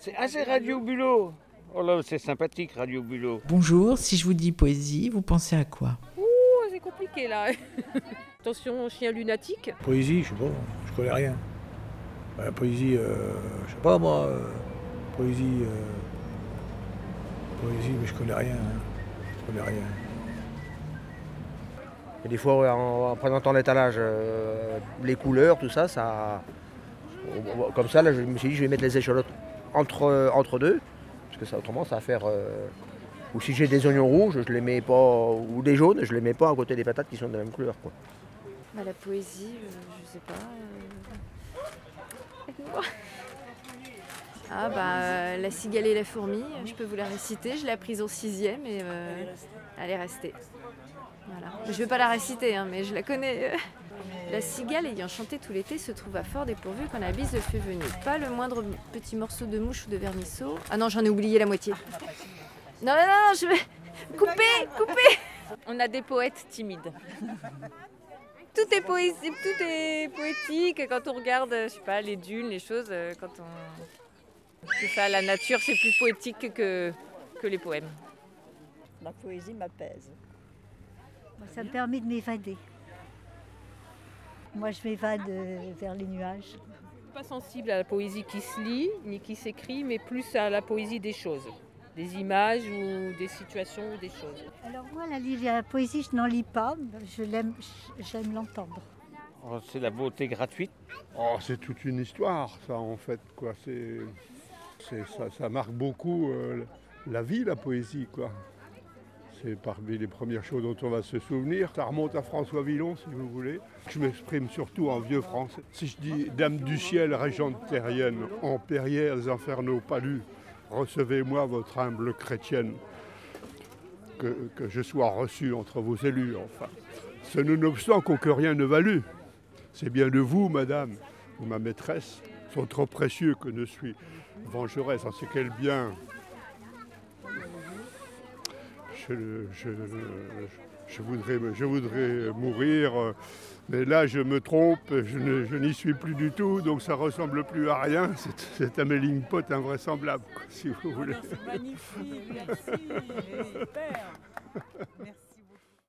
C'est ah, c'est Radio Bulot. Oh là, c'est sympathique, Radio Bulot. Bonjour, si je vous dis poésie, vous pensez à quoi? Ouh, c'est compliqué là. Attention, chien lunatique. Poésie, je sais pas, je connais rien. Euh, poésie, euh, je sais pas moi. euh, poésie. euh, poésie, mais je connais rien. hein. Je connais rien. Et des fois, en, en présentant l'étalage, euh, les couleurs, tout ça, ça. Comme ça, là, je me suis dit, je vais mettre les échalotes entre, euh, entre deux, parce que ça, autrement, ça va faire. euh, ou si j'ai des oignons rouges, je les mets pas, ou des jaunes, je les mets pas à côté des patates qui sont de la même couleur. Quoi. Bah, la poésie, euh, je sais pas. euh. Ah bah la cigale et la fourmi, je peux vous la réciter. Je l'ai apprise au sixième et elle est restée. Voilà. Je vais pas la réciter, hein, mais je la connais. La cigale ayant chanté tout l'été se trouva fort dépourvue quand la bise le fut venue. Pas le moindre petit morceau de mouche ou de vermisseau. Ah non, j'en ai oublié la moitié. Non, non, non, je vais... Coupez, coupez On a des poètes timides. Tout est, poésie, tout est poétique quand on regarde, je sais pas, les dunes, les choses. euh, Quand on. C'est ça, la nature, c'est plus poétique que, que les poèmes. La poésie m'apaise. Moi, ça me permet de m'évader. Moi, je m'évade euh, vers les nuages. Pas sensible à la poésie qui se lit, ni qui s'écrit, mais plus à la poésie des choses. Des images ou des situations ou des choses. Alors moi, la, poésie, je n'en lis pas. Je l'aime, j'aime l'entendre. Oh, c'est la beauté gratuite. Oh, c'est toute une histoire, ça, en fait. Quoi. C'est, c'est- ça, ça marque beaucoup euh, la vie, la poésie. Quoi. C'est parmi les premières choses dont on va se souvenir. Ça remonte à François Villon, si vous voulez. Je m'exprime surtout en vieux français. Si je dis Dame du ciel, régente terrienne, en perrières infernaux palus, recevez-moi votre humble chrétienne. Que, je sois reçu entre vos élus, enfin. Ce nonobstant qu'aucun rien ne valut. C'est bien de vous, madame, ou ma maîtresse, sont trop précieux que ne suis vengeresse en ce quel bien. Je, je- je voudrais, je voudrais mourir, mais là je me trompe, je, n'y suis plus du tout, donc ça ressemble plus à rien. C'est- C'est un melting pot invraisemblable, si vous voulez. Magnifique, merci. Super. Merci.